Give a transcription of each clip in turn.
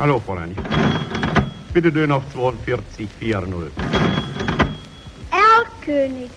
Hallo, Fräulein. Bitte Döner auf 4240. Erlkönig.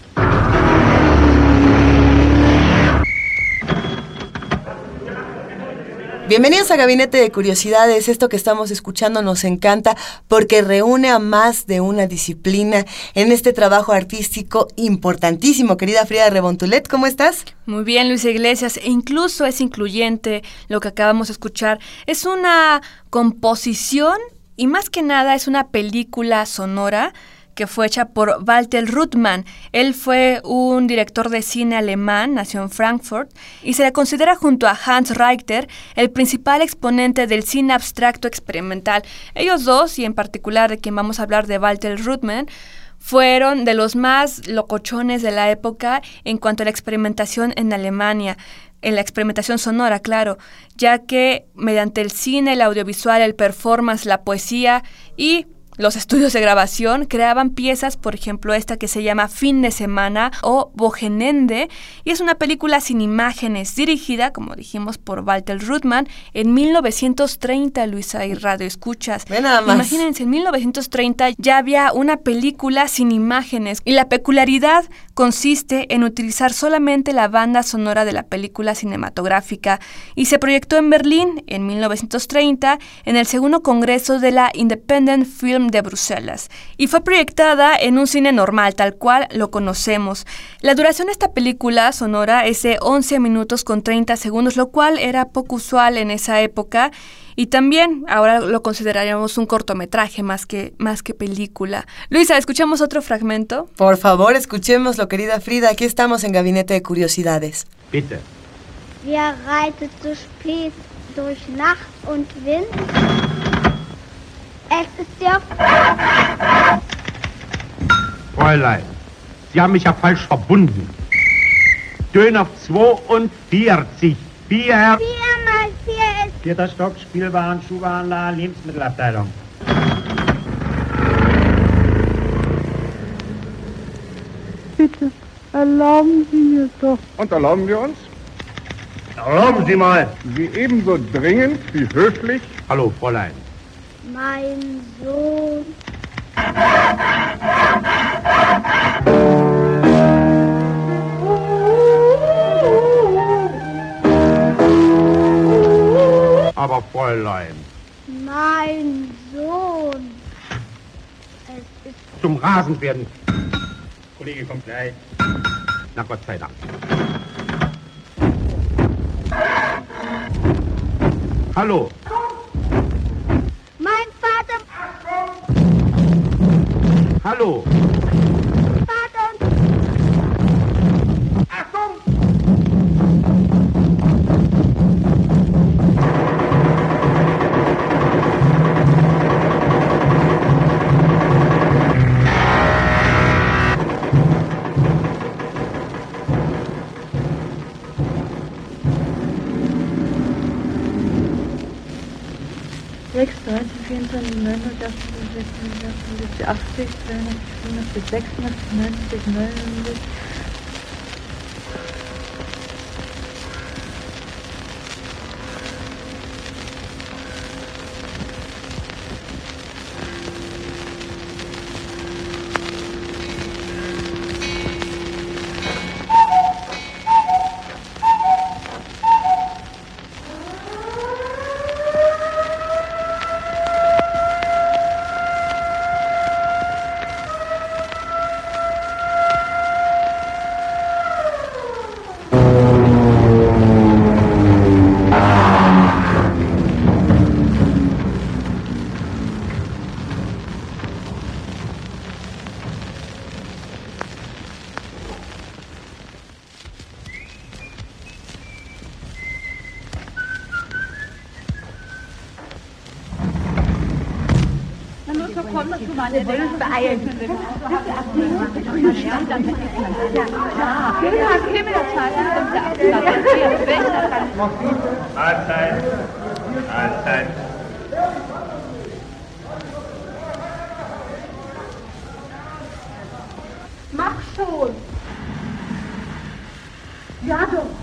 Bienvenidos a Gabinete de Curiosidades. Esto que estamos escuchando nos encanta porque reúne a más de una disciplina en este trabajo artístico importantísimo. Querida Frida Rebontulet, ¿cómo estás? Muy bien, Luisa Iglesias, e incluso es incluyente lo que acabamos de escuchar. Es una composición y más que nada es una película sonora que fue hecha por Walter Ruttmann. Él fue un director de cine alemán, nació en Frankfurt, y se le considera junto a Hans Richter el principal exponente del cine abstracto experimental. Ellos dos, y en particular de quien vamos a hablar de Walter Ruttmann, fueron de los más locochones de la época en cuanto a la experimentación en Alemania en la experimentación sonora, claro, ya que mediante el cine, el audiovisual, el performance, la poesía y los estudios de grabación creaban piezas, por ejemplo esta que se llama Fin de Semana o Bogenende, y es una película sin imágenes dirigida, como dijimos, por Walter Ruttmann en 1930, Luisa y Radio Escuchas. Ve nada más. Imagínense, en 1930 ya había una película sin imágenes y la peculiaridad consiste en utilizar solamente la banda sonora de la película cinematográfica y se proyectó en Berlín en 1930 en el segundo congreso de la Independent Film de Bruselas y fue proyectada en un cine normal tal cual lo conocemos. La duración de esta película sonora es de 11 minutos con 30 segundos, lo cual era poco usual en esa época y también ahora lo consideraríamos un cortometraje más que, más que película. Luisa, ¿escuchamos otro fragmento? Por favor, escuchémoslo, querida Frida. Aquí estamos en Gabinete de Curiosidades. Bitte. Wer reitet so spät durch Nacht und Wind? Es ist der Fräulein, Sie haben mich ja falsch verbunden. Döner 42. Vier. 4 mal 4 ist Vierter Stock, Spielwaren, Schuhwarenladen, Lebensmittelabteilung. Bitte, erlauben Sie mir doch. Und erlauben wir uns, Erlauben Sie mal. Sie ebenso dringend wie höflich Hallo, Fräulein. Mein Sohn. Aber Fräulein, Mein Sohn. Es ist zum Rasenwerden. Kollege kommt gleich. Na Gott sei Dank. Hallo. Hallo. Warten. Achtung. Sechs, 13, 24, 9, 70, 80, 90, 96, 90, 90. Mahlzeit. Mahlzeit. Mach schon! Ja, doch!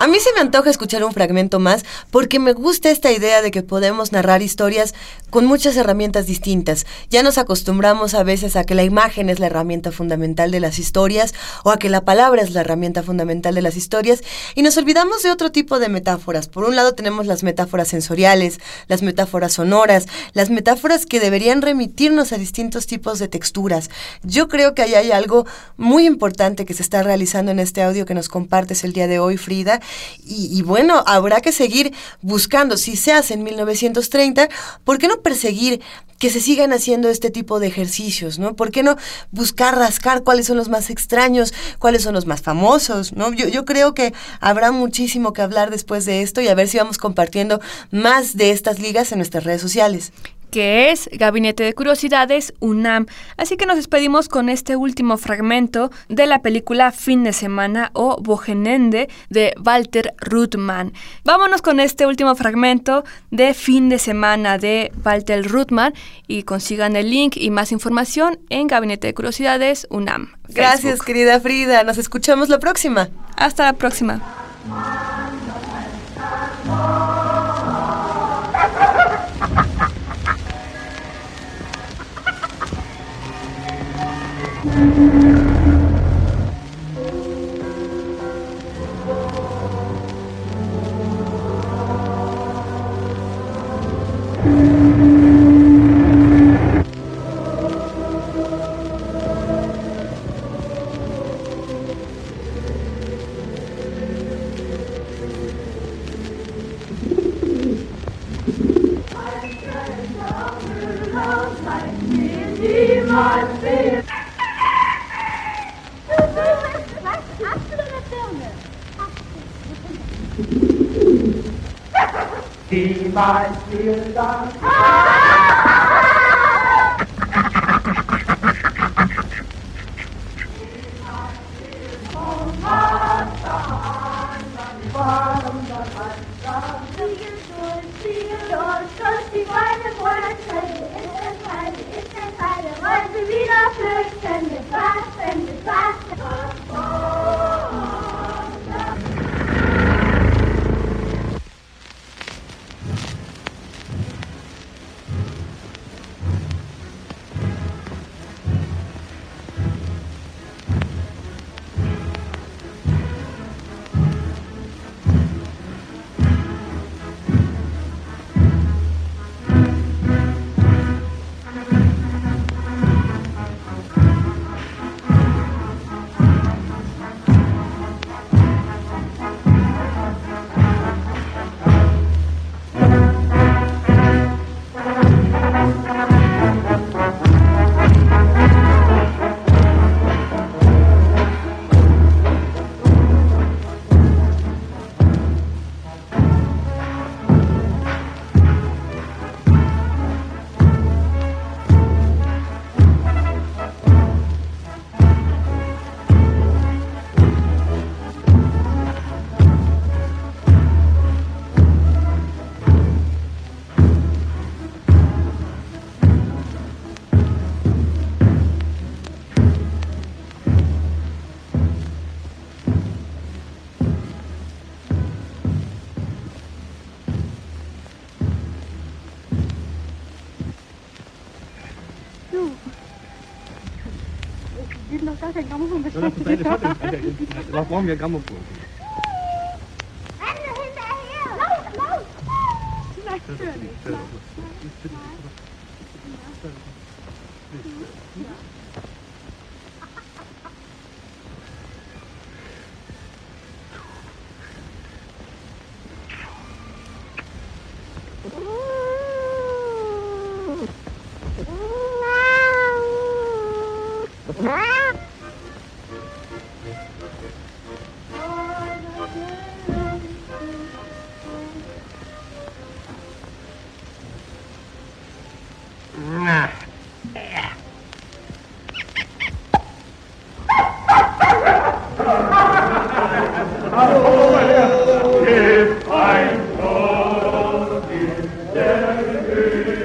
A mí se me antoja escuchar un fragmento más porque me gusta esta idea de que podemos narrar historias con muchas herramientas distintas. Ya nos acostumbramos a veces a que la imagen es la herramienta fundamental de las historias o a que la palabra es la herramienta fundamental de las historias y nos olvidamos de otro tipo de metáforas. Por un lado tenemos las metáforas sensoriales, las metáforas sonoras, las metáforas que deberían remitirnos a distintos tipos de texturas. Yo creo que ahí hay algo muy importante que se está realizando en este audio que nos compartes el día de hoy, Frida, y, bueno, habrá que seguir buscando. Si se hace en 1930, ¿por qué no perseguir que se sigan haciendo este tipo de ejercicios, ¿no? ¿Por qué no buscar rascar cuáles son los más extraños, cuáles son los más famosos, ¿no? Yo, yo creo que habrá muchísimo que hablar después de esto y a ver si vamos compartiendo más de estas ligas en nuestras redes sociales que es Gabinete de Curiosidades UNAM. Así que nos despedimos con este último fragmento de la película Fin de Semana o Bogenende de Walter Ruttmann. Vámonos con este último fragmento de Fin de Semana de Walter Ruttmann y consigan el link y más información en Gabinete de Curiosidades UNAM. Gracias, querida Frida. Nos escuchamos la próxima. Hasta la próxima. million dollars? Wir haben doch gar kein Grammophon beschreibt. Ja, das Was brauchen wir Grammophon? Renne hinterher! Los, los! Natürlich. Ah! Amen.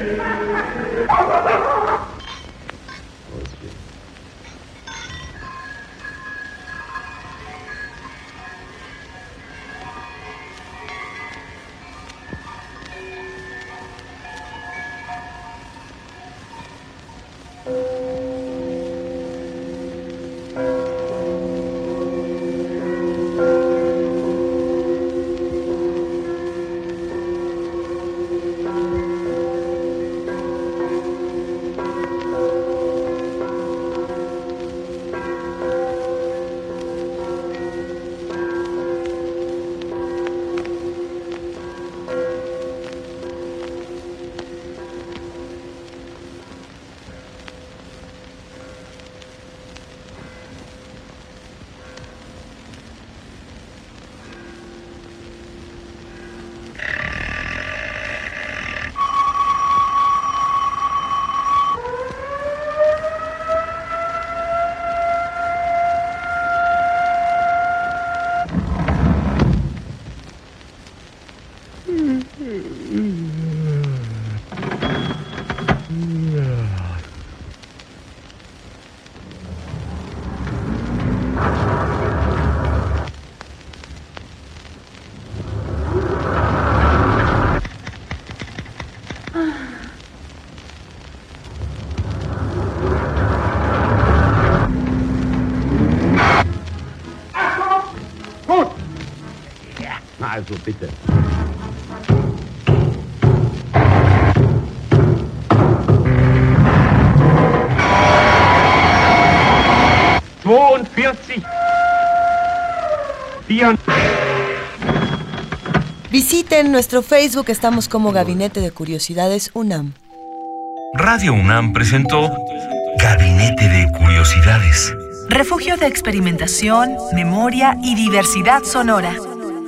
Visiten nuestro Facebook, estamos como Gabinete de Curiosidades UNAM. Radio UNAM presentó Gabinete de Curiosidades. Refugio de experimentación, memoria y diversidad sonora.